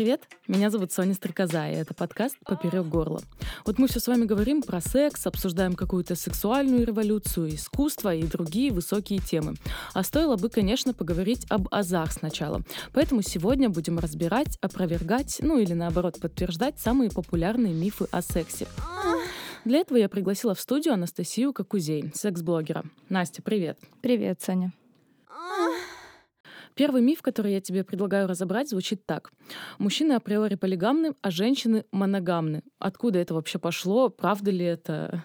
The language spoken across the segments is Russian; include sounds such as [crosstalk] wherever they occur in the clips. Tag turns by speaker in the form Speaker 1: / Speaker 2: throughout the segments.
Speaker 1: Привет, меня зовут Соня Стрекоза, и это подкаст «Поперек горла». Вот мы все с вами говорим про секс, обсуждаем какую-то сексуальную революцию, искусство и другие высокие темы. А стоило бы, конечно, поговорить об азах сначала. Поэтому сегодня будем разбирать, опровергать, ну или наоборот подтверждать самые популярные мифы о сексе. Для этого я пригласила в студию Анастасию Какузей, секс-блогера. Настя, привет.
Speaker 2: Привет, Соня.
Speaker 1: Первый миф, который я тебе предлагаю разобрать, звучит так. Мужчины априори полигамны, а женщины моногамны. Откуда это вообще пошло? Правда ли это?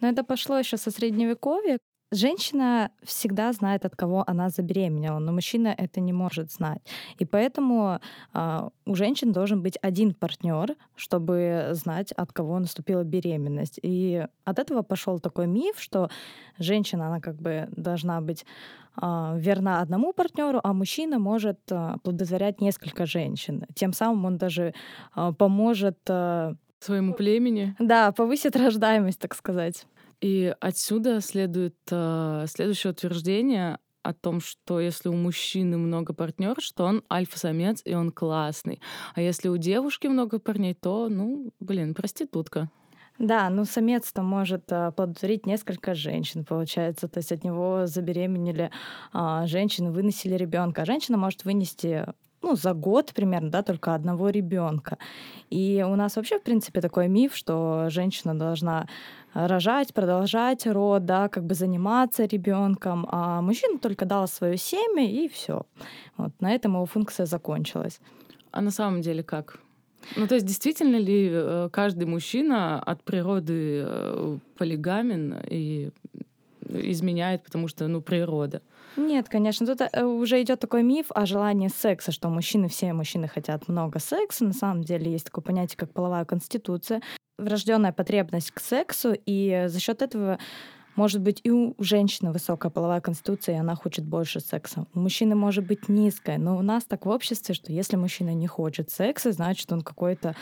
Speaker 2: Но это пошло еще со средневековья. Женщина всегда знает, от кого она забеременела, но мужчина это не может знать. И поэтому э, у женщин должен быть один партнер, чтобы знать, от кого наступила беременность. И от этого пошел такой миф, что женщина, она как бы должна быть э, верна одному партнеру, а мужчина может э, плодотворять несколько женщин. Тем самым он даже э, поможет... Э,
Speaker 1: Своему племени?
Speaker 2: Да, повысит рождаемость, так сказать.
Speaker 1: И отсюда следует э, следующее утверждение о том, что если у мужчины много партнеров, что он альфа-самец и он классный. А если у девушки много парней, то, ну, блин, проститутка.
Speaker 2: Да, ну самец-то может а, плодотворить несколько женщин, получается. То есть от него забеременели а, женщины, выносили ребенка. А женщина может вынести ну, за год примерно, да, только одного ребенка. И у нас вообще, в принципе, такой миф, что женщина должна рожать, продолжать род, да, как бы заниматься ребенком, а мужчина только дал свое семя и все. Вот на этом его функция закончилась.
Speaker 1: А на самом деле как? Ну, то есть действительно ли э, каждый мужчина от природы э, полигамен и изменяет, потому что, ну, природа?
Speaker 2: Нет, конечно, тут э, уже идет такой миф о желании секса, что мужчины, все мужчины хотят много секса. На самом деле есть такое понятие, как половая конституция, врожденная потребность к сексу, и за счет этого может быть и у женщины высокая половая конституция, и она хочет больше секса. У мужчины может быть низкая, но у нас так в обществе, что если мужчина не хочет секса, значит он какой-то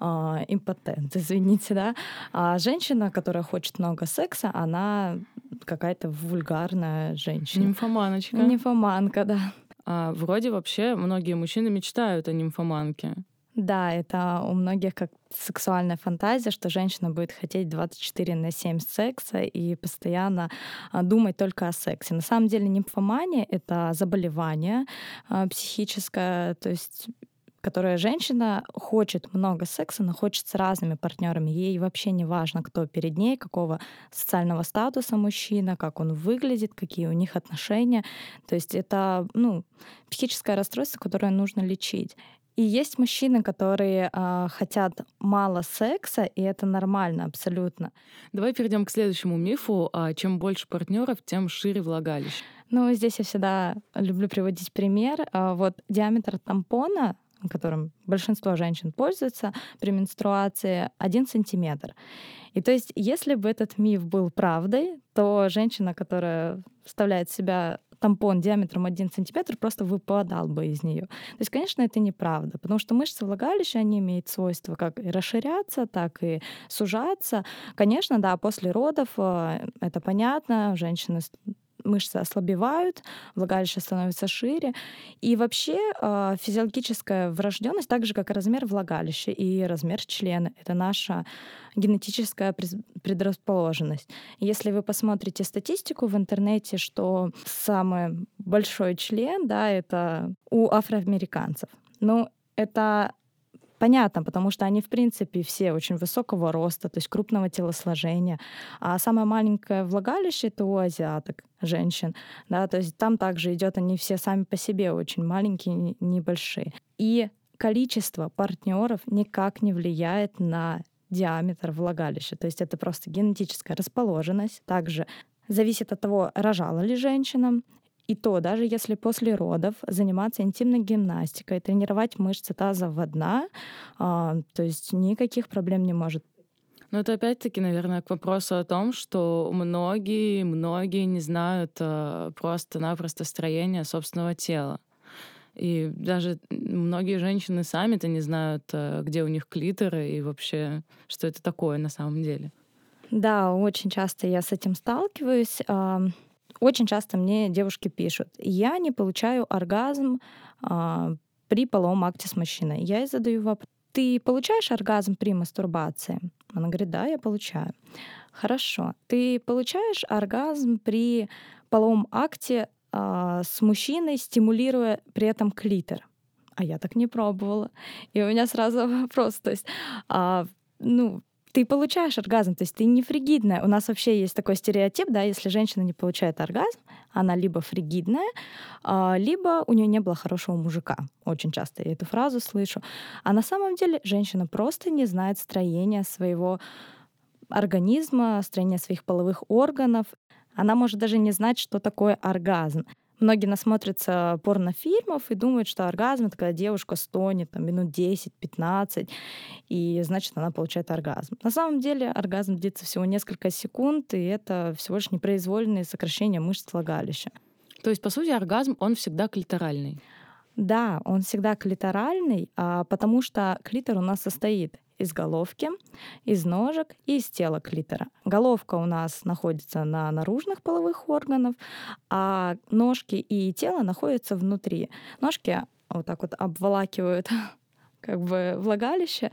Speaker 2: э, импотент, [laughs] извините, да. А женщина, которая хочет много секса, она какая-то вульгарная женщина.
Speaker 1: Нимфоманочка.
Speaker 2: Нимфоманка, да.
Speaker 1: А вроде вообще многие мужчины мечтают о нимфоманке.
Speaker 2: Да, это у многих как сексуальная фантазия, что женщина будет хотеть 24 на 7 секса и постоянно а, думать только о сексе. На самом деле нимфомания — это заболевание а, психическое, то есть которая женщина хочет много секса, но хочет с разными партнерами. Ей вообще не важно, кто перед ней, какого социального статуса мужчина, как он выглядит, какие у них отношения. То есть это ну, психическое расстройство, которое нужно лечить. И есть мужчины, которые э, хотят мало секса, и это нормально абсолютно.
Speaker 1: Давай перейдем к следующему мифу. А чем больше партнеров, тем шире влагалище.
Speaker 2: Ну, здесь я всегда люблю приводить пример. А, вот диаметр тампона которым большинство женщин пользуются при менструации, один сантиметр. И то есть, если бы этот миф был правдой, то женщина, которая вставляет в себя тампон диаметром 1 сантиметр просто выпадал бы из нее. То есть, конечно, это неправда, потому что мышцы влагалища, они имеют свойство как и расширяться, так и сужаться. Конечно, да, после родов э, это понятно, женщины мышцы ослабевают, влагалище становится шире. И вообще э, физиологическая врожденность, так же как и размер влагалища и размер члена, это наша генетическая предрасположенность. Если вы посмотрите статистику в интернете, что самый большой член, да, это у афроамериканцев. Ну, это Понятно, потому что они, в принципе, все очень высокого роста, то есть крупного телосложения. А самое маленькое влагалище — это у азиаток, женщин. Да, то есть там также идет, они все сами по себе очень маленькие, небольшие. И количество партнеров никак не влияет на диаметр влагалища. То есть это просто генетическая расположенность. Также зависит от того, рожала ли женщина, и то, даже если после родов заниматься интимной гимнастикой, тренировать мышцы тазового дна, а, то есть никаких проблем не может
Speaker 1: но это опять-таки, наверное, к вопросу о том, что многие, многие не знают э, просто-напросто строения собственного тела. И даже многие женщины сами-то не знают, э, где у них клиторы и вообще, что это такое на самом деле.
Speaker 2: Да, очень часто я с этим сталкиваюсь. Очень часто мне девушки пишут, я не получаю оргазм а, при половом акте с мужчиной. Я ей задаю вопрос, ты получаешь оргазм при мастурбации? Она говорит, да, я получаю. Хорошо. Ты получаешь оргазм при половом акте а, с мужчиной, стимулируя при этом клитор? А я так не пробовала. И у меня сразу [laughs] вопрос, то есть, а, ну, ты получаешь оргазм, то есть ты не фригидная. У нас вообще есть такой стереотип, да, если женщина не получает оргазм, она либо фригидная, а, либо у нее не было хорошего мужика. Очень часто я эту фразу слышу. А на самом деле женщина просто не знает строения своего организма, строения своих половых органов. Она может даже не знать, что такое оргазм. Многие насмотрятся порнофильмов и думают, что оргазм — это когда девушка стонет там, минут 10-15, и значит, она получает оргазм. На самом деле оргазм длится всего несколько секунд, и это всего лишь непроизвольные сокращения мышц влагалища.
Speaker 1: То есть, по сути, оргазм, он всегда клиторальный?
Speaker 2: Да, он всегда клиторальный, а, потому что клитор у нас состоит из головки, из ножек и из тела клитора. Головка у нас находится на наружных половых органах, а ножки и тело находятся внутри. Ножки вот так вот обволакивают [laughs] как бы влагалище,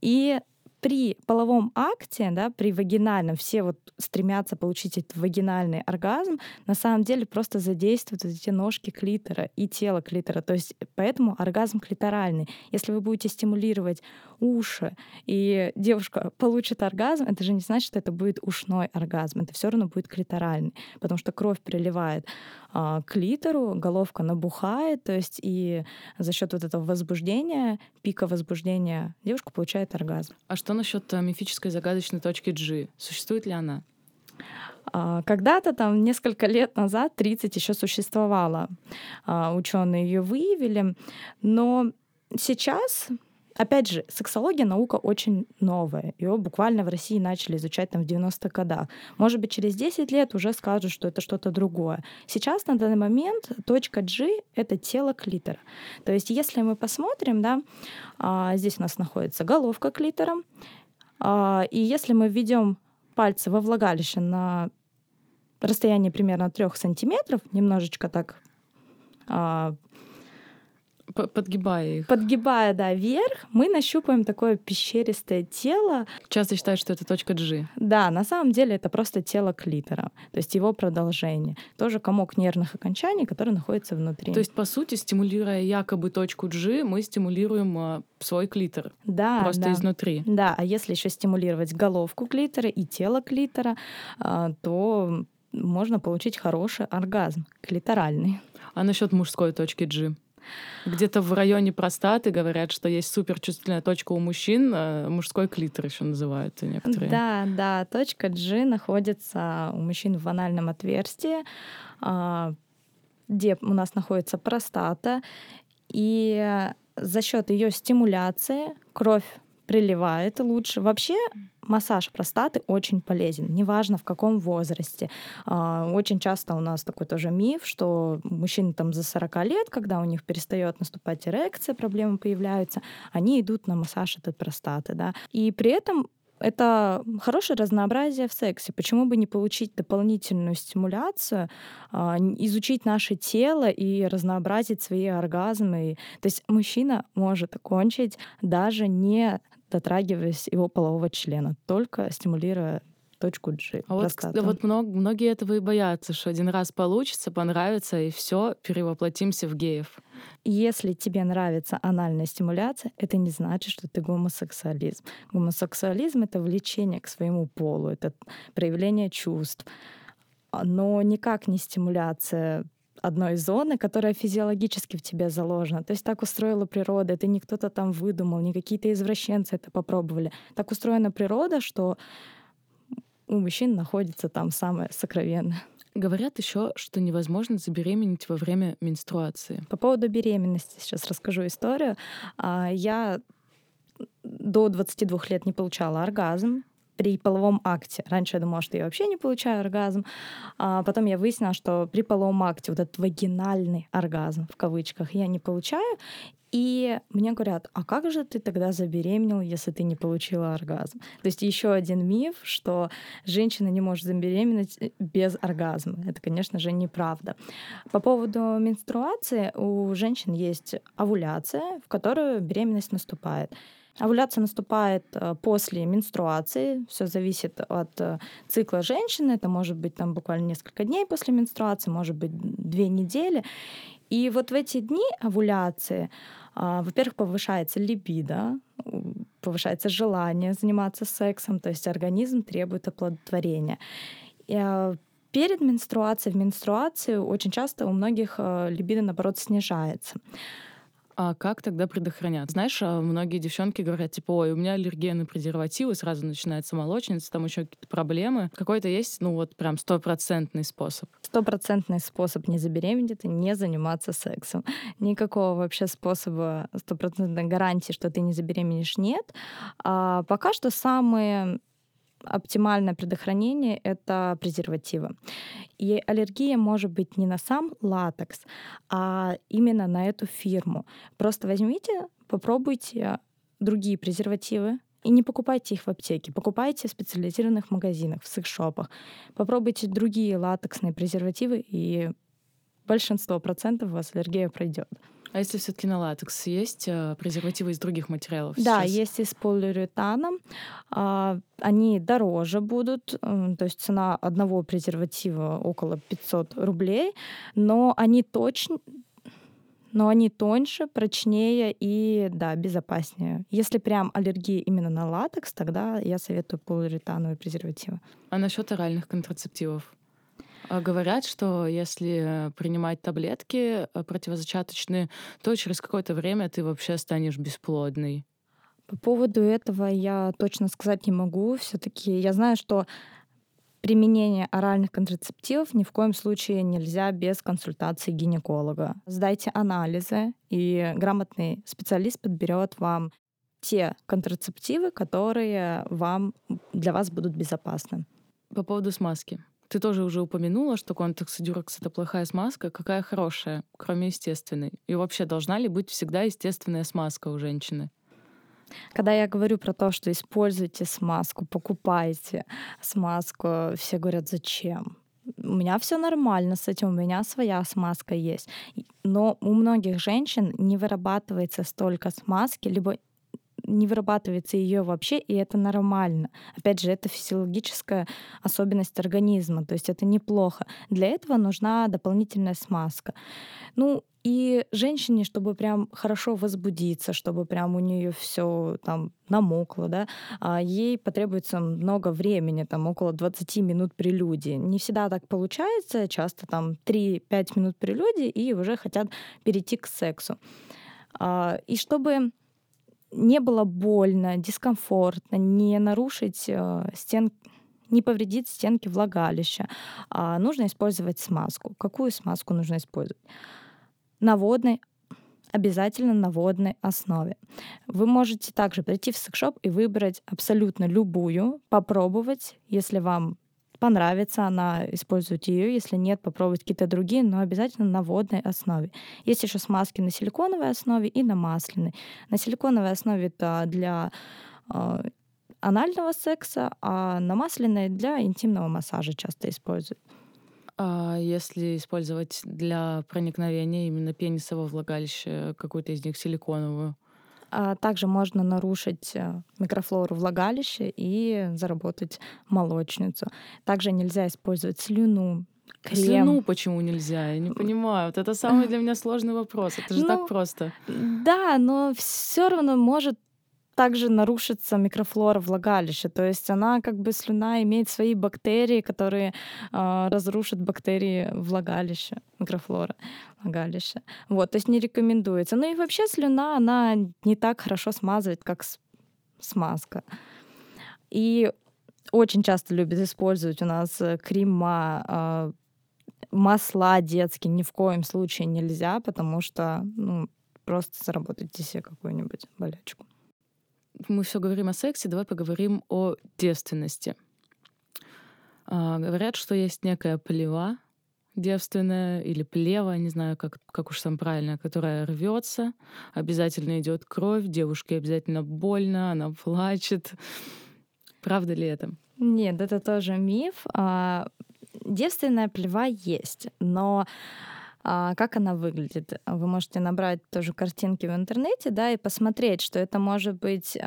Speaker 2: и при половом акте, да, при вагинальном, все вот стремятся получить этот вагинальный оргазм, на самом деле просто задействуют эти ножки клитора и тело клитора. То есть поэтому оргазм клиторальный. Если вы будете стимулировать уши, и девушка получит оргазм, это же не значит, что это будет ушной оргазм. Это все равно будет клиторальный, потому что кровь приливает а, к литеру, головка набухает, то есть и за счет вот этого возбуждения, пика возбуждения, девушка получает оргазм.
Speaker 1: А что насчет э, мифической загадочной точки G? Существует ли она?
Speaker 2: А, когда-то там несколько лет назад, 30 еще существовала. А, ученые ее выявили, но сейчас Опять же, сексология наука очень новая. Ее буквально в России начали изучать там в 90-х годах. Может быть, через 10 лет уже скажут, что это что-то другое. Сейчас на данный момент точка G — это тело клитора. То есть если мы посмотрим, да, а, здесь у нас находится головка клитора, а, и если мы введем пальцы во влагалище на расстоянии примерно 3 сантиметров, немножечко так а,
Speaker 1: Подгибая их.
Speaker 2: Подгибая, да, вверх, мы нащупаем такое пещеристое тело.
Speaker 1: Часто считают, что это точка G.
Speaker 2: Да, на самом деле это просто тело клитора, то есть его продолжение. Тоже комок нервных окончаний, который находится внутри.
Speaker 1: То есть, по сути, стимулируя якобы точку G, мы стимулируем а, свой клитор.
Speaker 2: Да.
Speaker 1: Просто
Speaker 2: да.
Speaker 1: изнутри.
Speaker 2: Да, а если еще стимулировать головку клитора и тело клитора, а, то можно получить хороший оргазм клиторальный.
Speaker 1: А насчет мужской точки G? Где-то в районе простаты говорят, что есть суперчувствительная точка у мужчин, э, мужской клитор еще называют некоторые.
Speaker 2: Да, да, точка G находится у мужчин в анальном отверстии, а, где у нас находится простата, и за счет ее стимуляции кровь приливает лучше. Вообще массаж простаты очень полезен, неважно в каком возрасте. А, очень часто у нас такой тоже миф, что мужчины там за 40 лет, когда у них перестает наступать эрекция, проблемы появляются, они идут на массаж этой простаты. Да? И при этом это хорошее разнообразие в сексе. Почему бы не получить дополнительную стимуляцию, а, изучить наше тело и разнообразить свои оргазмы? То есть мужчина может кончить даже не дотрагиваясь его полового члена, только стимулируя точку G.
Speaker 1: А вот, вот много, многие этого и боятся, что один раз получится, понравится, и все, перевоплотимся в геев.
Speaker 2: Если тебе нравится анальная стимуляция, это не значит, что ты гомосексуализм. Гомосексуализм — это влечение к своему полу, это проявление чувств, но никак не стимуляция одной зоны, которая физиологически в тебе заложена. То есть так устроила природа. Это не кто-то там выдумал, не какие-то извращенцы это попробовали. Так устроена природа, что у мужчин находится там самое сокровенное.
Speaker 1: Говорят еще, что невозможно забеременеть во время менструации.
Speaker 2: По поводу беременности сейчас расскажу историю. А, я до 22 лет не получала оргазм при половом акте. Раньше я думала, что я вообще не получаю оргазм. А потом я выяснила, что при половом акте вот этот вагинальный оргазм, в кавычках, я не получаю. И мне говорят, а как же ты тогда забеременел, если ты не получила оргазм? То есть еще один миф, что женщина не может забеременеть э, без оргазма. Это, конечно же, неправда. По поводу менструации у женщин есть овуляция, в которую беременность наступает. Овуляция наступает э, после менструации. Все зависит от э, цикла женщины. Это может быть там буквально несколько дней после менструации, может быть две недели. И вот в эти дни овуляции, а, во-первых, повышается либидо, повышается желание заниматься сексом, то есть организм требует оплодотворения. А, перед менструацией, в менструации очень часто у многих э, либидо, наоборот, снижается.
Speaker 1: А как тогда предохранять? Знаешь, а, многие девчонки говорят, типа, ой, у меня аллергия на презервативы, сразу начинается молочница, там еще какие-то проблемы. Какой-то есть, ну вот прям стопроцентный способ?
Speaker 2: Стопроцентный способ не забеременеть — это не заниматься сексом. [laughs] Никакого вообще способа стопроцентной гарантии, что ты не забеременеешь, нет. А пока что самые оптимальное предохранение — это презервативы. И аллергия может быть не на сам латекс, а именно на эту фирму. Просто возьмите, попробуйте другие презервативы, и не покупайте их в аптеке, покупайте в специализированных магазинах, в секс-шопах. Попробуйте другие латексные презервативы, и большинство процентов у вас аллергия пройдет.
Speaker 1: А если все-таки на латекс есть э, презервативы из других материалов?
Speaker 2: Да,
Speaker 1: сейчас?
Speaker 2: есть и с полиуретаном. А, они дороже будут, то есть цена одного презерватива около 500 рублей, но они точно но они тоньше, прочнее и, да, безопаснее. Если прям аллергия именно на латекс, тогда я советую полиуретановые презервативы.
Speaker 1: А насчет оральных контрацептивов? А говорят, что если принимать таблетки э, противозачаточные, то через какое-то время ты вообще станешь бесплодной.
Speaker 2: По поводу этого я точно сказать не могу. Все-таки я знаю, что применение оральных контрацептивов ни в коем случае нельзя без консультации гинеколога. Сдайте анализы, и грамотный специалист подберет вам те контрацептивы, которые вам, для вас будут безопасны.
Speaker 1: По поводу смазки. Ты тоже уже упомянула, что контекс дюрекс — это плохая смазка. Какая хорошая, кроме естественной? И вообще, должна ли быть всегда естественная смазка у женщины?
Speaker 2: Когда я говорю про то, что используйте смазку, покупайте смазку, все говорят, зачем? У меня все нормально с этим, у меня своя смазка есть. Но у многих женщин не вырабатывается столько смазки, либо не вырабатывается ее вообще, и это нормально. Опять же, это физиологическая особенность организма, то есть это неплохо. Для этого нужна дополнительная смазка. Ну, и женщине, чтобы прям хорошо возбудиться, чтобы прям у нее все там намокло, да, а ей потребуется много времени, там около 20 минут прелюдии. Не всегда так получается, часто там 3-5 минут прелюдии и уже хотят перейти к сексу. А, и чтобы не было больно, дискомфортно, не нарушить э, стен, не повредить стенки влагалища, а нужно использовать смазку. Какую смазку нужно использовать? На водной, обязательно на водной основе. Вы можете также прийти в секшоп и выбрать абсолютно любую, попробовать, если вам понравится она, используйте ее. Если нет, попробуйте какие-то другие, но обязательно на водной основе. Есть еще смазки на силиконовой основе и на масляной. На силиконовой основе это для э, анального секса, а на масляной для интимного массажа часто используют.
Speaker 1: А если использовать для проникновения именно пениса во влагалище какую-то из них силиконовую?
Speaker 2: А также можно нарушить э, микрофлору влагалища и заработать молочницу. Также нельзя использовать слюну,
Speaker 1: крем. Слюну почему нельзя? Я не понимаю. Вот это самый [laughs] для меня сложный вопрос. Это же ну, так просто.
Speaker 2: Да, но все равно может также нарушится микрофлора влагалища. То есть она как бы слюна имеет свои бактерии, которые э, разрушат бактерии влагалища, микрофлора влагалища. Вот, то есть не рекомендуется. Ну и вообще слюна, она не так хорошо смазывает, как смазка. И очень часто любят использовать у нас э, крема, э, масла детские ни в коем случае нельзя, потому что ну, просто заработаете себе какую-нибудь болячку.
Speaker 1: мы все говорим о сексе, давай поговорим о девственности. А, говорят, что есть некая плева девственная или плева, не знаю, как, как уж сам правильно, которая рвется, обязательно идет кровь, девушке обязательно больно, она плачет. Правда ли это?
Speaker 2: Нет, это тоже миф. А, девственная плева есть, но а, как она выглядит? Вы можете набрать тоже картинки в интернете, да, и посмотреть, что это может быть...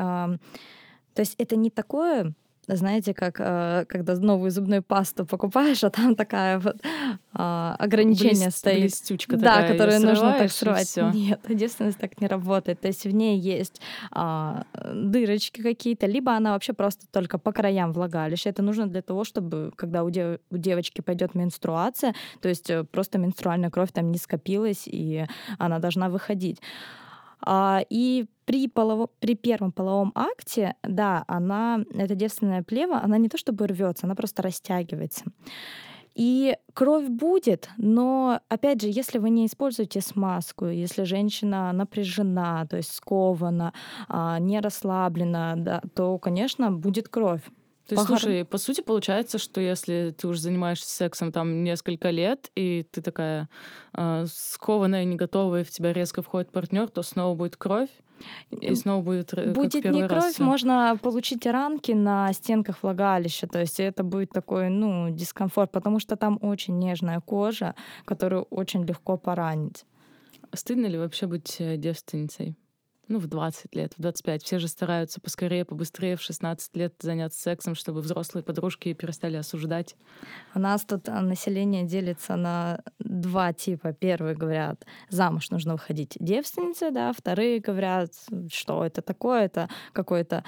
Speaker 2: То есть это не такое знаете, как э, когда новую зубную пасту покупаешь, а там такая вот э, ограничение
Speaker 1: Блест,
Speaker 2: стоит.
Speaker 1: Блестючка
Speaker 2: да,
Speaker 1: такая,
Speaker 2: которую нужно так
Speaker 1: срывать.
Speaker 2: срывать. Нет, девственность так не работает. То есть в ней есть э, дырочки какие-то, либо она вообще просто только по краям влагалища. Это нужно для того, чтобы когда у, дев- у девочки пойдет менструация, то есть э, просто менструальная кровь там не скопилась, и она должна выходить. А, и при, полово, при первом половом акте, да, она, эта девственная плева, она не то чтобы рвется, она просто растягивается. И кровь будет, но, опять же, если вы не используете смазку, если женщина напряжена, то есть скована, а, не расслаблена, да, то, конечно, будет кровь.
Speaker 1: То есть,
Speaker 2: Похор-
Speaker 1: слушай, по сути, получается, что если ты уже занимаешься сексом там несколько лет, и ты такая э, скованная, не готовая, в тебя резко входит партнер, то снова будет кровь, и снова будет в
Speaker 2: Будет не
Speaker 1: раз
Speaker 2: кровь,
Speaker 1: всё.
Speaker 2: можно получить ранки на стенках влагалища, то есть это будет такой, ну, дискомфорт, потому что там очень нежная кожа, которую очень легко поранить.
Speaker 1: Стыдно ли вообще быть э, девственницей? Ну, в 20 лет, в 25. Все же стараются поскорее, побыстрее в 16 лет заняться сексом, чтобы взрослые подружки перестали осуждать.
Speaker 2: У нас тут а, население делится на два типа. Первые говорят, замуж нужно выходить девственницей, да, вторые говорят, что это такое, это какое-то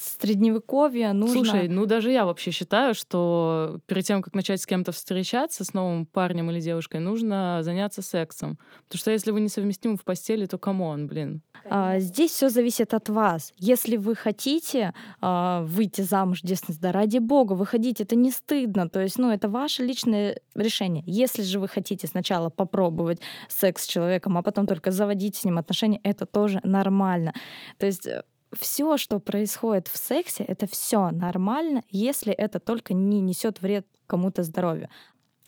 Speaker 2: э, средневековье, нужно...
Speaker 1: Слушай, ну даже я вообще считаю, что перед тем, как начать с кем-то встречаться, с новым парнем или девушкой, нужно заняться сексом. Потому что если вы несовместимы в постели, то come on, блин.
Speaker 2: А, Здесь все зависит от вас. Если вы хотите а, выйти замуж, девственность, да ради бога, выходите, это не стыдно. То есть, ну, это ваше личное решение. Если же вы хотите сначала попробовать секс с человеком, а потом только заводить с ним отношения, это тоже нормально. То есть все, что происходит в сексе, это все нормально, если это только не несет вред кому-то здоровью.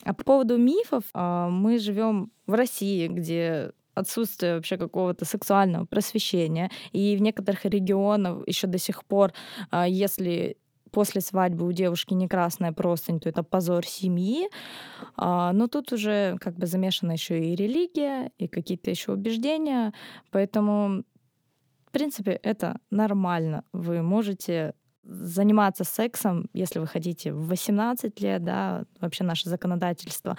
Speaker 2: А по поводу мифов, а, мы живем в России, где отсутствие вообще какого-то сексуального просвещения. И в некоторых регионах еще до сих пор, а, если после свадьбы у девушки не красная простынь, то это позор семьи. А, Но тут уже как бы замешана еще и религия, и какие-то еще убеждения. Поэтому, в принципе, это нормально. Вы можете заниматься сексом, если вы хотите, в 18 лет, да, вообще наше законодательство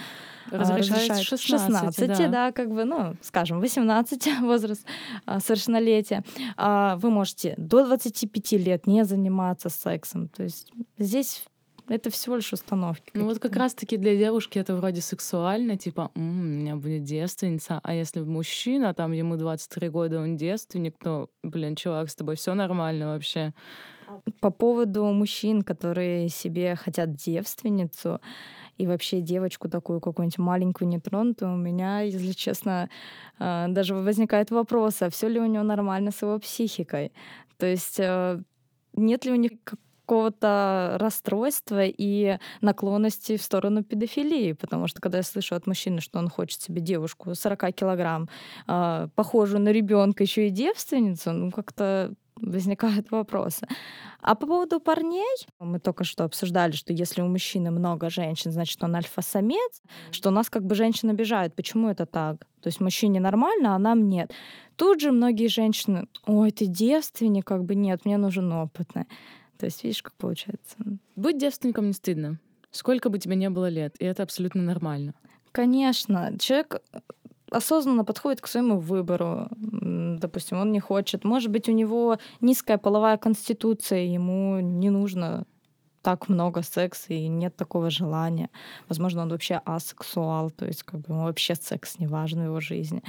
Speaker 2: а,
Speaker 1: Разрешает
Speaker 2: разрешает
Speaker 1: 16,
Speaker 2: 16,
Speaker 1: да.
Speaker 2: да, как бы, ну, скажем, 18 [laughs] возраст а, совершеннолетия. А, Вы можете до 25 лет не заниматься сексом. То есть здесь это всего лишь установки.
Speaker 1: Ну вот как раз-таки для девушки это вроде сексуально, типа, «М, у меня будет девственница, а если мужчина, там ему 23 года, он девственник, то, блин, чувак, с тобой все нормально вообще.
Speaker 2: По поводу мужчин, которые себе хотят девственницу и вообще девочку такую какую-нибудь маленькую нетронутую, у меня, если честно, а, даже возникает вопрос, а все ли у него нормально с его психикой? То есть э, нет ли у них какого-то расстройства и наклонности в сторону педофилии, потому что когда я слышу от мужчины, что он хочет себе девушку 40 килограмм, а, похожую на ребенка, еще и девственницу, ну как-то возникают [laughs] вопросы. А по поводу парней, мы только что обсуждали, что если у мужчины много женщин, значит, он альфа-самец, что нас как бы женщин обижают. Почему это так? То есть мужчине нормально, а нам нет. Тут же многие женщины, ой, ты девственник, как бы нет, мне нужен опытный. То есть видишь, как получается.
Speaker 1: Быть девственником не стыдно. Сколько бы тебе не было лет, и это абсолютно нормально.
Speaker 2: Конечно, человек осознанно подходит к своему выбору. Допустим, он не хочет. Может быть, у него низкая половая конституция, ему не нужно так много секса и нет такого желания. Возможно, он вообще асексуал, то есть как бы ему вообще секс не важен в его жизни.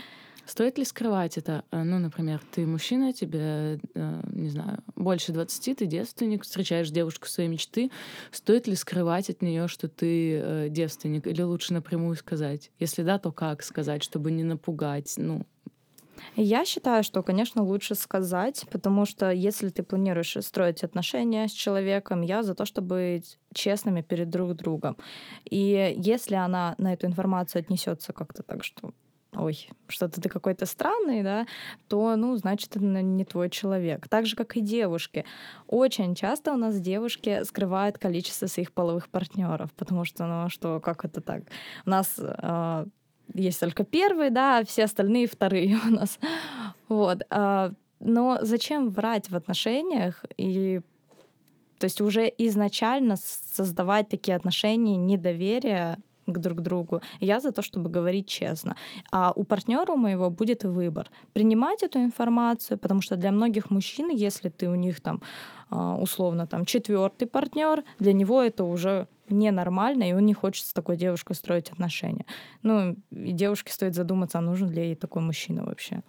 Speaker 1: Стоит ли скрывать это? Э, Ну, например, ты мужчина, тебе, э, не знаю, больше 20, ты девственник, встречаешь девушку своей мечты. Стоит ли скрывать от нее, что ты э, девственник? Или лучше напрямую сказать? Если да, то как сказать, чтобы не напугать? Ну,
Speaker 2: Я считаю, что, конечно, лучше сказать, потому что если ты планируешь строить отношения с человеком, я за то, чтобы быть честными перед друг другом. И если она на эту информацию отнесется как-то так, что ой, что-то ты какой-то странный, да, то, ну, значит, это не твой человек. Так же, как и девушки. Очень часто у нас девушки скрывают количество своих половых партнеров, потому что, ну, что, как это так? У нас э, есть только первый, да, а все остальные вторые [laughs] у нас. Вот. Э, но зачем врать в отношениях и то есть уже изначально создавать такие отношения недоверия к друг другу. Я за то, чтобы говорить честно. А у партнера у моего будет выбор. Принимать эту информацию, потому что для многих мужчин, если ты у них там а, условно там четвертый партнер, для него это уже ненормально, и он не хочет с такой девушкой строить отношения. Ну, и девушке стоит задуматься, а нужен ли ей такой мужчина вообще.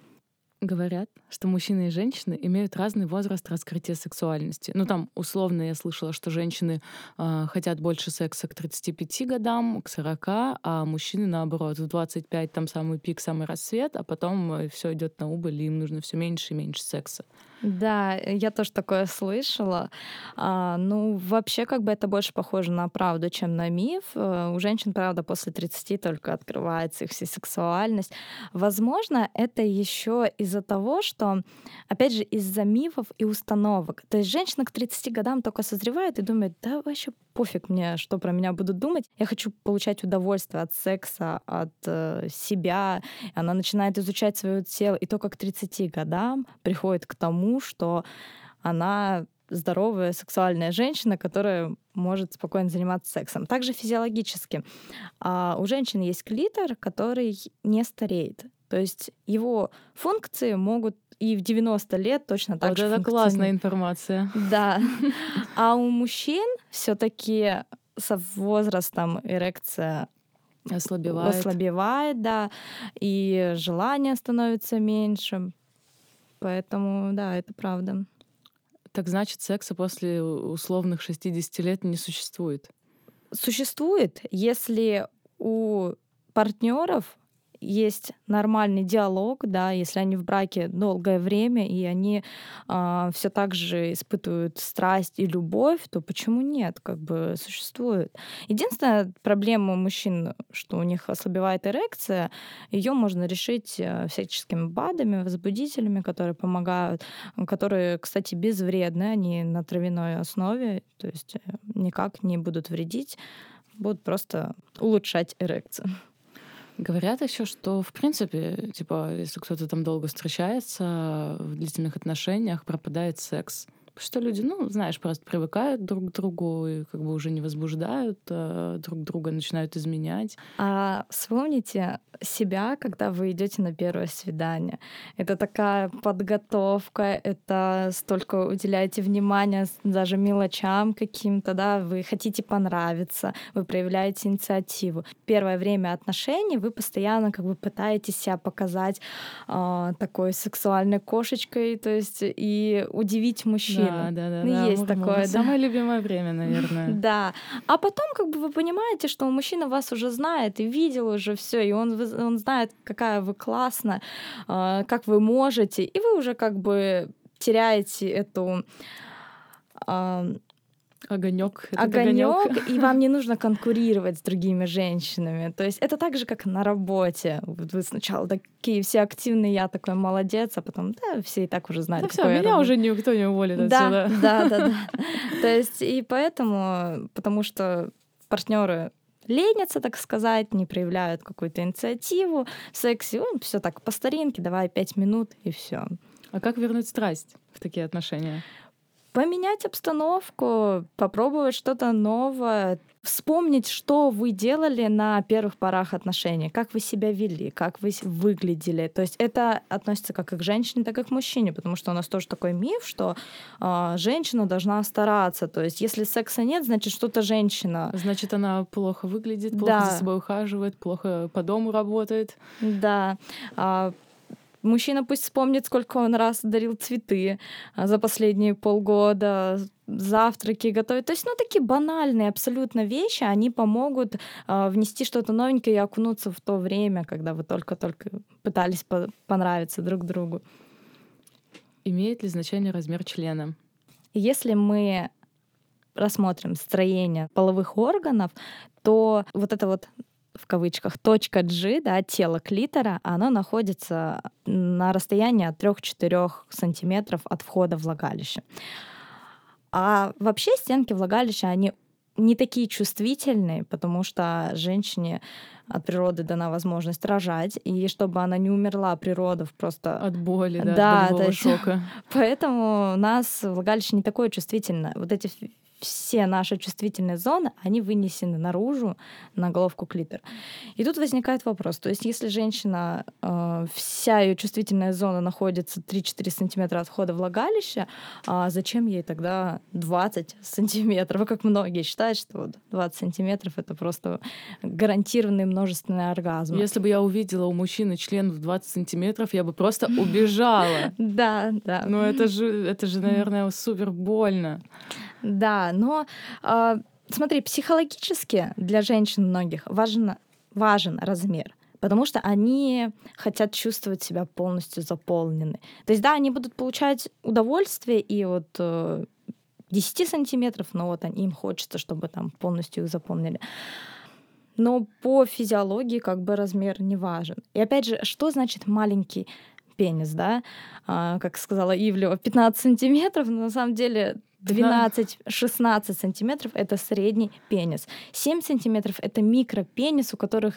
Speaker 1: Говорят, что мужчины и женщины имеют разный возраст раскрытия сексуальности. Ну, там, условно, я слышала, что женщины э, хотят больше секса к 35 годам, к 40, а мужчины, наоборот, в 25 там самый пик, самый рассвет, а потом э, все идет на убыль, и им нужно все меньше и меньше секса.
Speaker 2: Да, я тоже такое слышала. А, ну, вообще, как бы это больше похоже на правду, чем на миф. Э, у женщин, правда, после 30 только открывается их вся сексуальность. Возможно, это еще из-за того, что, опять же, из-за мифов и установок. То есть женщина к 30 годам только созревает и думает, да вообще пофиг мне, что про меня будут думать. Я хочу получать удовольствие от секса, от э, себя. Она начинает изучать свое тело. И только к 30 годам приходит к тому, что она здоровая сексуальная женщина, которая может спокойно заниматься сексом. Также физиологически. А у женщин есть клитор, который не стареет. То есть его функции могут и в 90 лет точно так
Speaker 1: вот
Speaker 2: же
Speaker 1: это классная информация.
Speaker 2: Да. [laughs] А у мужчин все таки со возрастом эрекция
Speaker 1: ослабевает.
Speaker 2: ослабевает, да, и желание становится меньше. Поэтому, да, это правда.
Speaker 1: Так значит, секса после условных 60 лет не существует?
Speaker 2: Существует, если у партнеров есть нормальный диалог, да, если они в браке долгое время и они э, а, все так же испытывают страсть и любовь, то почему нет? Как бы существует. Единственная проблема у мужчин, что у них ослабевает эрекция, ее можно решить э, всяческими БАДами, возбудителями, которые помогают, которые, кстати, безвредны, они на травяной основе, то есть э, никак не будут вредить, будут просто улучшать эрекцию.
Speaker 1: Говорят еще, что в принципе, типа, если кто-то там долго встречается в длительных отношениях, пропадает секс что люди, ну, знаешь, просто привыкают друг к другу и как бы уже не возбуждают а друг друга, начинают изменять.
Speaker 2: А вспомните себя, когда вы идете на первое свидание. Это такая подготовка, это столько уделяете внимания даже мелочам каким-то, да, вы хотите понравиться, вы проявляете инициативу. Первое время отношений вы постоянно как бы пытаетесь себя показать э, такой сексуальной кошечкой, то есть и удивить мужчин
Speaker 1: мужчину. Да, да,
Speaker 2: ну,
Speaker 1: да.
Speaker 2: Есть такое, да.
Speaker 1: Самое любимое время, наверное. [laughs]
Speaker 2: Да. А потом, как бы вы понимаете, что мужчина вас уже знает и видел уже все, и он, он знает, какая вы классная, а, как вы можете, и вы уже как бы теряете эту
Speaker 1: огонек.
Speaker 2: Огонек, и вам не нужно [laughs] конкурировать с другими женщинами. То есть это так же, как на работе. Вы сначала такие все активные, я такой молодец, а потом, да, все и так уже знают.
Speaker 1: Да все, меня работаю. уже никто не уволит
Speaker 2: да,
Speaker 1: отсюда. [laughs]
Speaker 2: Да, да, да. [laughs] То есть и поэтому, потому что партнеры ленятся, так сказать, не проявляют какую-то инициативу в сексе, все так по старинке, давай пять минут и все.
Speaker 1: А как вернуть страсть в такие отношения?
Speaker 2: Поменять обстановку, попробовать что-то новое, вспомнить, что вы делали на первых порах отношений, как вы себя вели, как вы выглядели. То есть это относится как и к женщине, так и к мужчине, потому что у нас тоже такой миф, что э, женщина должна стараться. То есть если секса нет, значит что-то женщина.
Speaker 1: Значит она плохо выглядит, плохо да. за собой ухаживает, плохо по дому работает.
Speaker 2: Да. А, Мужчина пусть вспомнит, сколько он раз дарил цветы а, за последние полгода, завтраки готовить. То есть, ну, такие банальные абсолютно вещи, они помогут э, внести что-то новенькое и окунуться в то время, когда вы только-только пытались по понравиться друг другу.
Speaker 1: Имеет ли значение размер члена?
Speaker 2: Если мы рассмотрим строение половых органов, то вот это вот в кавычках точка G, да, тело клитора, оно находится на расстоянии от 3-4 сантиметров от входа в влагалище. А вообще стенки влагалища, они не такие чувствительные, потому что женщине от природы дана возможность рожать, и чтобы она не умерла при родах просто...
Speaker 1: От боли, да, да от есть, шока. [laughs]
Speaker 2: Поэтому у нас влагалище не такое чувствительное. Вот эти все наши чувствительные зоны, они вынесены наружу на головку клитора. И тут возникает вопрос, то есть если женщина, э, вся ее чувствительная зона находится 3-4 сантиметра от входа влагалища, а зачем ей тогда 20 сантиметров? Как многие считают, что 20 сантиметров — это просто гарантированный множественный оргазм.
Speaker 1: Если бы я увидела у мужчины член в 20 сантиметров, я бы просто [laughs] убежала.
Speaker 2: Да, да.
Speaker 1: Но это же, это же, наверное, супер больно.
Speaker 2: Да, но э, смотри, психологически для женщин многих важен, важен размер потому что они хотят чувствовать себя полностью заполнены. То есть, да, они будут получать удовольствие и вот э, 10 сантиметров, но вот им хочется, чтобы там полностью их заполнили. Но по физиологии как бы размер не важен. И опять же, что значит маленький пенис, да? А, как сказала Ивлева, 15 сантиметров, но на самом деле 12-16 сантиметров — это средний пенис. 7 сантиметров — это микропенис, у которых,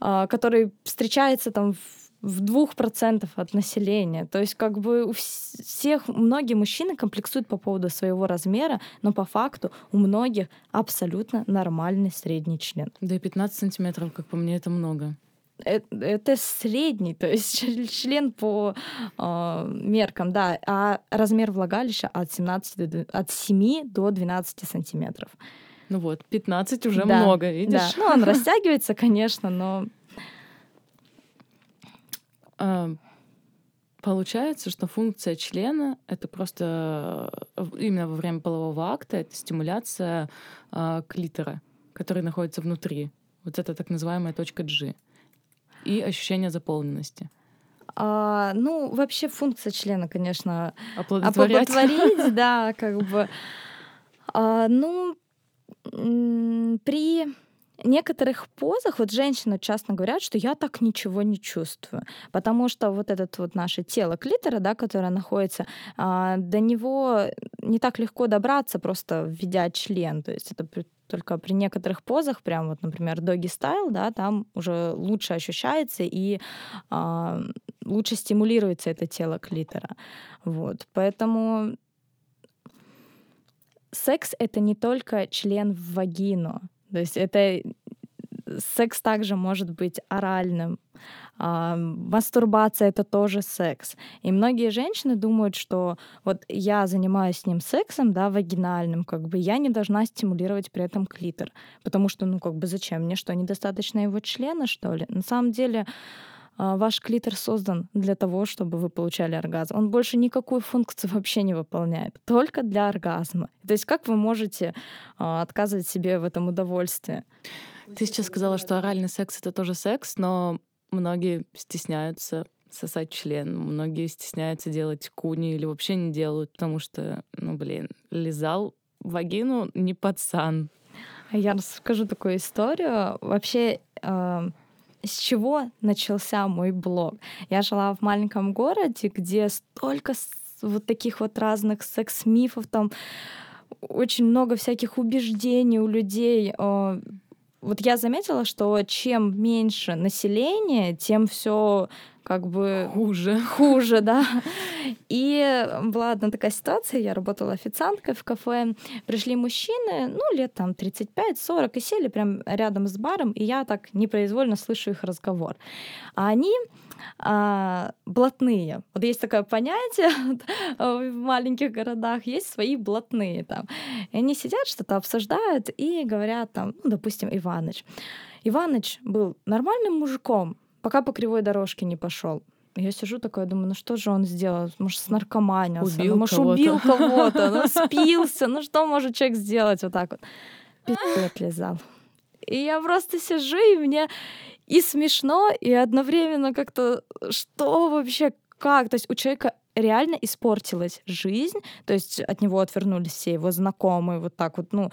Speaker 2: а, который встречается там в двух процентов от населения. То есть как бы у всех, многие мужчины комплексуют по поводу своего размера, но по факту у многих абсолютно нормальный средний член.
Speaker 1: Да и 15 сантиметров, как по мне, это много
Speaker 2: это средний, то есть [laughs] член по э, меркам, да, а размер влагалища от, 17 до, от 7 до 12 сантиметров.
Speaker 1: Ну вот, 15 уже да, много, видишь? Да.
Speaker 2: Ну, он [laughs] растягивается, конечно, но...
Speaker 1: А, получается, что функция члена — это просто э, именно во время полового акта, это стимуляция э, клитора, который находится внутри. Вот это так называемая точка G и ощущение заполненности?
Speaker 2: А, ну, вообще функция члена, конечно,
Speaker 1: оплодотворять,
Speaker 2: оплодотворить [laughs] да, как бы. А, ну, при некоторых позах вот женщины часто говорят, что я так ничего не чувствую, потому что вот этот вот наше тело клитора, да, которое находится, а, до него не так легко добраться, просто введя член, то есть это только при некоторых позах, прям вот, например, доги стайл, да, там уже лучше ощущается и а, лучше стимулируется это тело клитора. Вот, поэтому секс — это не только член в вагину, то есть это секс также может быть оральным, а, мастурбация это тоже секс. И многие женщины думают, что вот я занимаюсь с ним сексом, да, вагинальным, как бы я не должна стимулировать при этом клитор, потому что, ну, как бы зачем мне, что недостаточно его члена, что ли? На самом деле ваш клитор создан для того, чтобы вы получали оргазм. Он больше никакую функцию [laughs] вообще не выполняет, только для оргазма. То есть как вы можете а, отказывать себе в этом удовольствии?
Speaker 1: Ты сейчас сказала, что оральный секс это тоже секс, но многие стесняются сосать член, многие стесняются делать куни или вообще не делают, потому что, ну, блин, лизал вагину не пацан.
Speaker 2: Я расскажу такую историю. Вообще, э, с чего начался мой блог? Я жила в маленьком городе, где столько вот таких вот разных секс-мифов, там очень много всяких убеждений у людей. Э, вот я заметила, что чем меньше населения, тем все как бы
Speaker 1: хуже.
Speaker 2: Хуже, да. И была одна такая ситуация, я работала официанткой в кафе, пришли мужчины, ну, лет там 35-40, и сели прям рядом с баром, и я так непроизвольно слышу их разговор. А они а, блатные. Вот есть такое понятие [laughs] в маленьких городах, есть свои блатные там. И они сидят, что-то обсуждают и говорят там, ну, допустим, Иваныч. Иваныч был нормальным мужиком, пока по кривой дорожке не пошел. я сижу такая, думаю, ну что же он сделал? Может, с наркоманился?
Speaker 1: Убил
Speaker 2: ну, может,
Speaker 1: кого-то.
Speaker 2: убил кого-то? Ну, [laughs] спился? Ну, что может человек сделать вот так вот? Пиздец лизал. И я просто сижу, и мне и смешно, и одновременно как-то, что вообще, как? То есть у человека реально испортилась жизнь, то есть от него отвернулись все его знакомые, вот так вот, ну,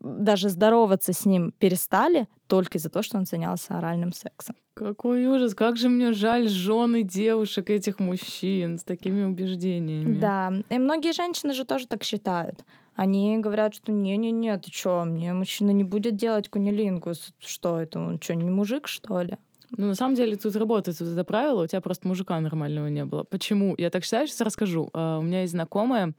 Speaker 2: даже здороваться с ним перестали только из-за того, что он занялся оральным сексом.
Speaker 1: Какой ужас, как же мне жаль жены девушек этих мужчин с такими убеждениями.
Speaker 2: Да, и многие женщины же тоже так считают. Они говорят, что не-не-не, ты чё, мне мужчина не будет делать кунилингус. Что это, он что, не мужик, что ли?
Speaker 1: Ну, на самом деле, тут работает вот это правило, у тебя просто мужика нормального не было. Почему? Я так считаю, сейчас расскажу. А, У меня есть знакомая,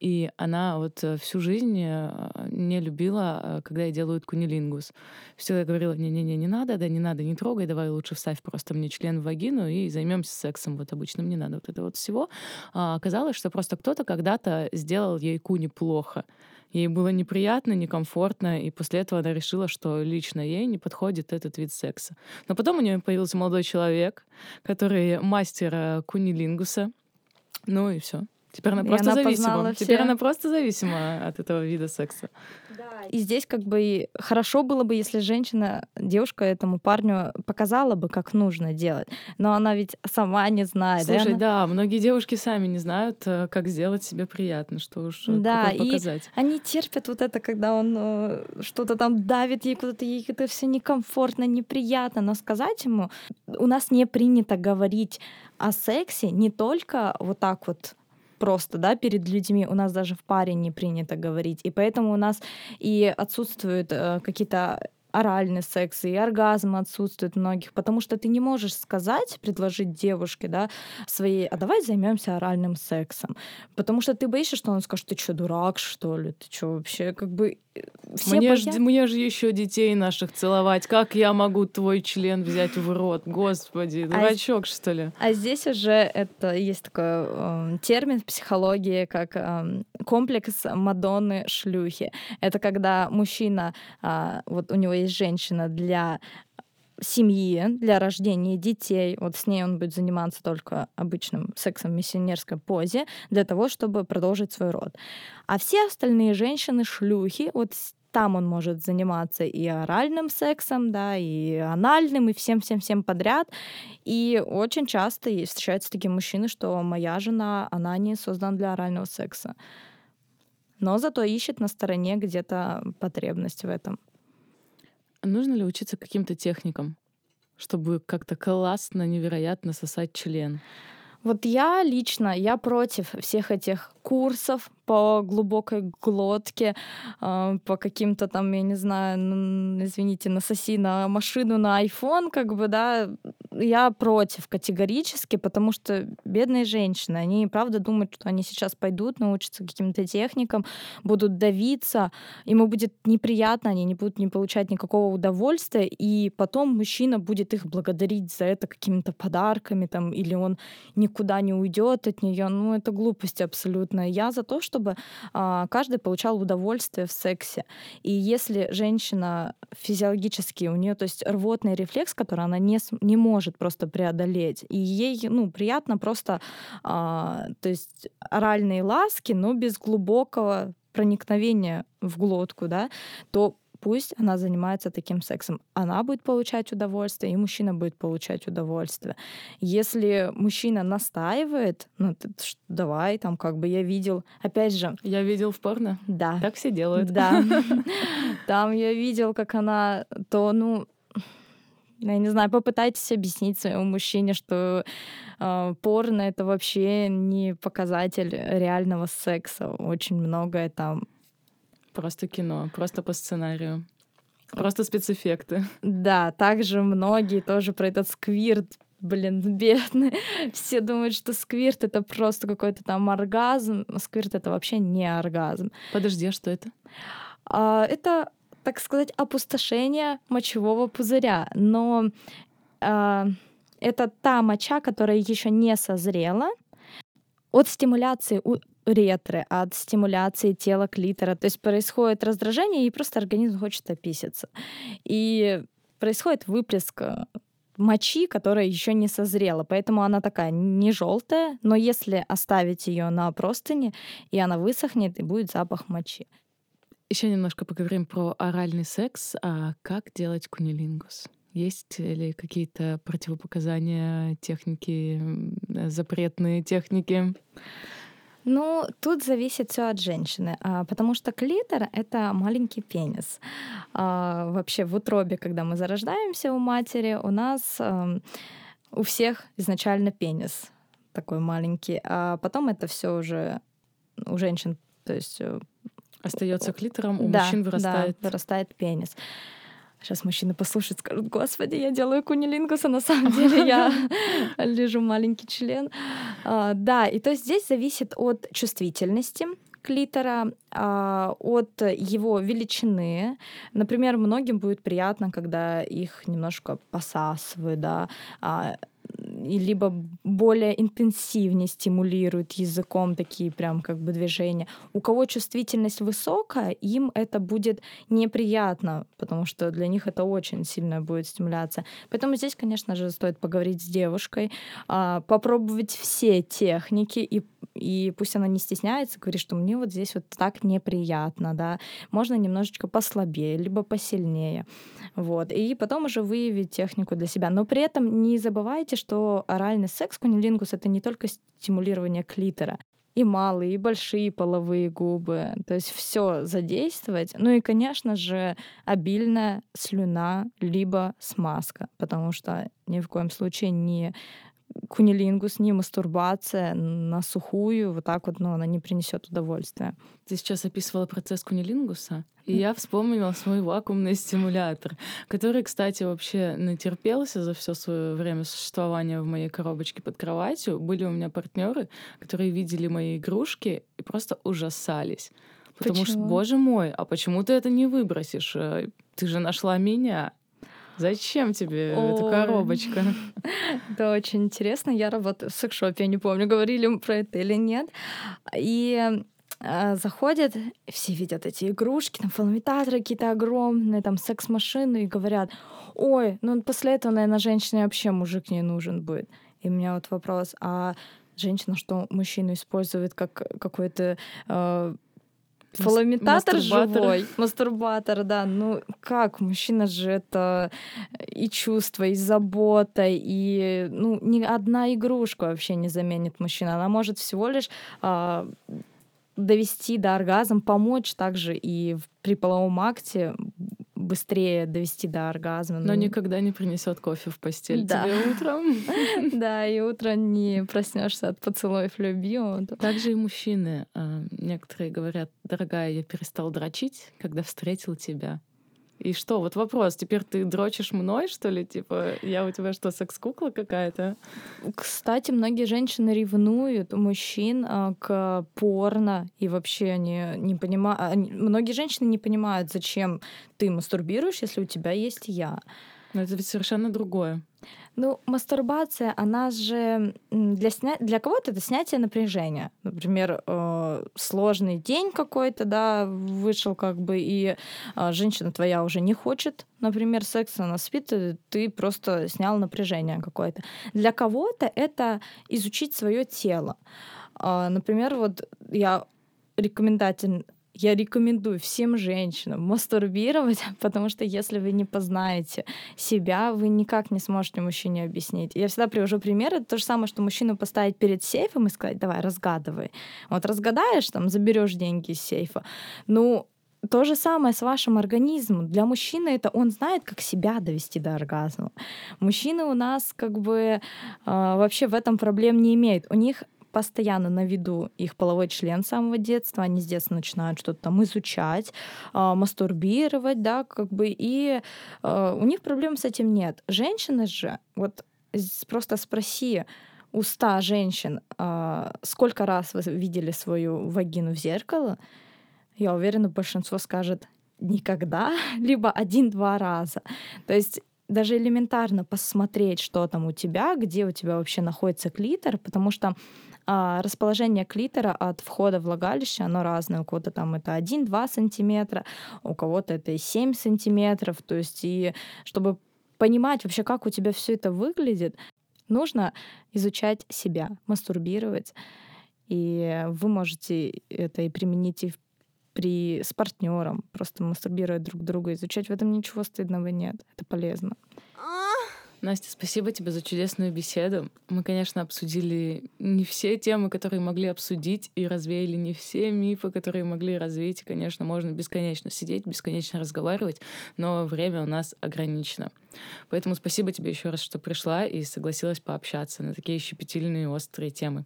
Speaker 1: и она вот э, всю жизнь э, не любила, э, когда ей делают кунилингус. Всегда говорила, не-не-не, не надо, да, не надо, не трогай, давай лучше вставь просто мне член в вагину и займемся сексом вот обычным, не надо вот это вот всего. А оказалось, что просто кто-то когда-то сделал ей куни плохо. Ей было неприятно, некомфортно, и после этого она решила, что лично ей не подходит этот вид секса. Но потом у нее появился молодой человек, который мастер э, кунилингуса. Ну и все. Теперь она
Speaker 2: И
Speaker 1: просто
Speaker 2: она
Speaker 1: зависима.
Speaker 2: познала
Speaker 1: Теперь
Speaker 2: все.
Speaker 1: она просто зависима от этого вида секса.
Speaker 2: И здесь как бы хорошо было бы, если женщина, девушка этому парню показала бы, как нужно делать. Но она ведь сама не знает. да,
Speaker 1: Слушай,
Speaker 2: она-
Speaker 1: да, многие девушки сами не знают, э, как сделать себе приятно, что уж э,
Speaker 2: Да, и
Speaker 1: показать.
Speaker 2: Они терпят вот это, когда он э, что-то там давит ей куда-то, ей это все некомфортно, неприятно. Но сказать ему, у нас не принято говорить о сексе не только вот так вот просто, да, перед людьми. У нас даже в паре не принято говорить. И поэтому у нас и отсутствуют э, какие-то оральный секс и оргазм отсутствует многих, потому что ты не можешь сказать, предложить девушке, да, своей, а давай займемся оральным сексом, потому что ты боишься, что он скажет, ты что, дурак, что ли, ты что вообще, как бы все
Speaker 1: Мне
Speaker 2: боя-
Speaker 1: ж, мне же еще детей наших целовать. Как я могу твой член взять в рот? Господи,
Speaker 2: А
Speaker 1: дурачок, что ли?
Speaker 2: А здесь уже это есть такой э, термин в психологии, как э, комплекс Мадонны шлюхи. Это когда мужчина, а, вот у него есть женщина для семьи, для рождения детей, вот с ней он будет заниматься только обычным сексом в миссионерской позе для того, чтобы продолжить свой род. А все остальные женщины шлюхи, вот там он может заниматься и оральным сексом, да, и анальным, и всем-всем-всем подряд. И очень часто встречаются такие мужчины, что моя жена, она не создана для орального секса. Но зато ищет на стороне где-то потребность в этом.
Speaker 1: Нужно ли учиться каким-то техникам, чтобы как-то классно, невероятно сосать член?
Speaker 2: Вот я лично, я против всех этих курсов по глубокой глотке, э, по каким-то там, я не знаю, извините, насоси на машину, на iPhone, как бы, да, я против категорически, потому что бедные женщины, они правда думают, что они сейчас пойдут, научатся каким-то техникам, будут давиться, ему будет неприятно, они не будут не получать никакого удовольствия, и потом мужчина будет их благодарить за это какими-то подарками, там, или он никуда не уйдет от нее. Ну, это глупость абсолютно. Я за то, чтобы а, каждый получал удовольствие в сексе. И если женщина физиологически, у нее, то есть рвотный рефлекс, который она не, не может просто преодолеть, и ей, ну, приятно просто, а, то есть оральные ласки, но без глубокого проникновения в глотку, да, то пусть она занимается таким сексом. Она будет получать удовольствие, и мужчина будет получать удовольствие. Если мужчина настаивает, ну, ты давай, там, как бы я видел, опять же,
Speaker 1: Я видел в порно.
Speaker 2: да,
Speaker 1: Так все делают.
Speaker 2: да, [laughs] там я видел, как она, то, ну, я не знаю, попытайтесь объяснить своему мужчине, что э, порно это вообще не показатель реального секса. Очень многое там
Speaker 1: Просто кино, просто по сценарию. Просто спецэффекты.
Speaker 2: Да, также многие тоже про этот сквирт, блин, [laughs] бедные. Все думают, что сквирт это просто какой-то там оргазм. Сквирт это вообще не оргазм.
Speaker 1: Подожди, а что это?
Speaker 2: А, это, так сказать, опустошение мочевого пузыря. Но а, это та моча, которая еще не созрела от стимуляции у ретры, от стимуляции тела клитора. То есть происходит раздражение, и просто организм хочет описаться. И происходит выплеск э, мочи, которая еще не созрела, поэтому она такая не желтая, но если оставить ее на простыне, и она высохнет, и будет запах мочи.
Speaker 1: Еще немножко поговорим про оральный секс. А как делать кунилингус? Есть ли какие-то противопоказания, техники, запретные техники?
Speaker 2: Ну, тут зависит все от женщины, а, потому что клитор — это маленький пенис. А, вообще в утробе, когда мы зарождаемся у матери, у нас у всех изначально пенис такой маленький, а потом это все уже у женщин, то есть э,
Speaker 1: остается клитором, у да, мужчин вырастает.
Speaker 2: Да, вырастает пенис. Сейчас мужчины послушают, скажут, господи, я делаю кунилингус, а на самом деле я [laughs] лежу маленький член. А, да, и то есть здесь зависит от чувствительности клитора, а, от его величины. Например, многим будет приятно, когда их немножко посасывают, да, а, либо более интенсивнее стимулирует языком такие прям как бы движения. У кого чувствительность высокая, им это будет неприятно, потому что для них это очень сильная будет стимуляция. Поэтому здесь, конечно же, стоит поговорить с девушкой, а, попробовать все техники и и пусть она не стесняется, говорит, что мне вот здесь вот так неприятно, да, можно немножечко послабее, либо посильнее, вот, и потом уже выявить технику для себя. Но при этом не забывайте, что оральный секс, кунилингус — это не только стимулирование клитора, и малые, и большие половые губы. То есть все задействовать. Ну и, конечно же, обильная слюна, либо смазка, потому что ни в коем случае не кунилингус, не мастурбация на сухую, вот так вот, ну, она не принесет удовольствия.
Speaker 1: Ты сейчас описывала процесс кунилингуса, и я вспомнила свой вакуумный стимулятор, который, кстати, вообще натерпелся за все свое время существования в моей коробочке под кроватью. Были у меня партнеры, которые видели мои игрушки и просто ужасались. Потому почему? что, боже мой, а почему ты это не выбросишь? Э, ты же нашла меня. Зачем тебе Ой. эта коробочка? [laughs]
Speaker 2: Это очень интересно. Я работаю в секшопе, я не помню, говорили мы про это или нет. И э, заходят, все видят эти игрушки, там фалоимитаторы какие-то огромные, там секс-машины, и говорят, ой, ну после этого, наверное, женщине вообще мужик не нужен будет. И у меня вот вопрос, а женщина что, мужчину использует как какой-то э, Фалоимитатор живой, мастурбатор, да. Ну как, мужчина же это и чувство, и забота, и ну ни одна игрушка вообще не заменит мужчину. Она может всего лишь а, довести до оргазма, помочь также и при половом акте быстрее довести до оргазма.
Speaker 1: Но ну... никогда не принесет кофе в постель да. тебе утром. [laughs]
Speaker 2: Да, и утром не проснешься от поцелуев любимого.
Speaker 1: Также и мужчины. А, некоторые говорят, дорогая, я перестал дрочить, когда встретил тебя. И что, вот вопрос, теперь ты дрочишь мной, что ли? Типа, я у тебя что, секс-кукла какая-то?
Speaker 2: Кстати, многие женщины ревнуют мужчин а, к порно, и вообще они не понимают... А, многие женщины не понимают, зачем ты мастурбируешь, если у тебя есть я.
Speaker 1: Но это ведь совершенно другое.
Speaker 2: Ну, мастурбация, она же для, сня... для кого-то это снятие напряжения. Например, э, сложный день какой-то, да, вышел как бы, и э, женщина твоя уже не хочет, например, секса, она спит, и ты просто снял напряжение какое-то. Для кого-то это изучить свое тело. Э, например, вот я рекомендатель я рекомендую всем женщинам мастурбировать, [laughs] потому что если вы не познаете себя, вы никак не сможете мужчине объяснить. Я всегда привожу пример. Это то же самое, что мужчину поставить перед сейфом и сказать, давай, разгадывай. Вот разгадаешь, там, заберешь деньги из сейфа. Ну, то же самое с вашим организмом. Для мужчины это он знает, как себя довести до оргазма. Мужчины у нас как бы э, вообще в этом проблем не имеют. У них постоянно на виду их половой член с самого детства, они с детства начинают что-то там изучать, э, мастурбировать, да, как бы, и э, у них проблем с этим нет. Женщины же, вот просто спроси у ста женщин, э, сколько раз вы видели свою вагину в зеркало, я уверена, большинство скажет никогда, [laughs] либо один-два раза. То есть даже элементарно посмотреть, что там у тебя, где у тебя вообще находится клитор, потому что а, расположение клитора от входа в влагалище, оно разное. У кого-то там это 1-2 сантиметра, у кого-то это и 7 сантиметров. То есть и чтобы понимать вообще, как у тебя все это выглядит, нужно изучать себя, мастурбировать. И вы можете это и применить и при, с партнером, просто мастурбировать друг друга, изучать. В этом ничего стыдного нет. Это полезно.
Speaker 1: Настя, спасибо тебе за чудесную беседу. Мы, конечно, обсудили не все темы, которые могли обсудить, и развеяли не все мифы, которые могли развеять. И, конечно, можно бесконечно сидеть, бесконечно разговаривать, но время у нас ограничено. Поэтому спасибо тебе еще раз, что пришла и согласилась пообщаться на такие щепетильные острые темы.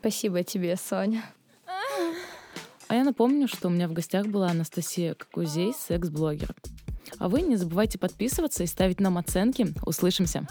Speaker 2: Спасибо тебе, Соня.
Speaker 1: А я напомню, что у меня в гостях была Анастасия Какузей, секс-блогер. А вы не забывайте подписываться и ставить нам оценки. Услышимся!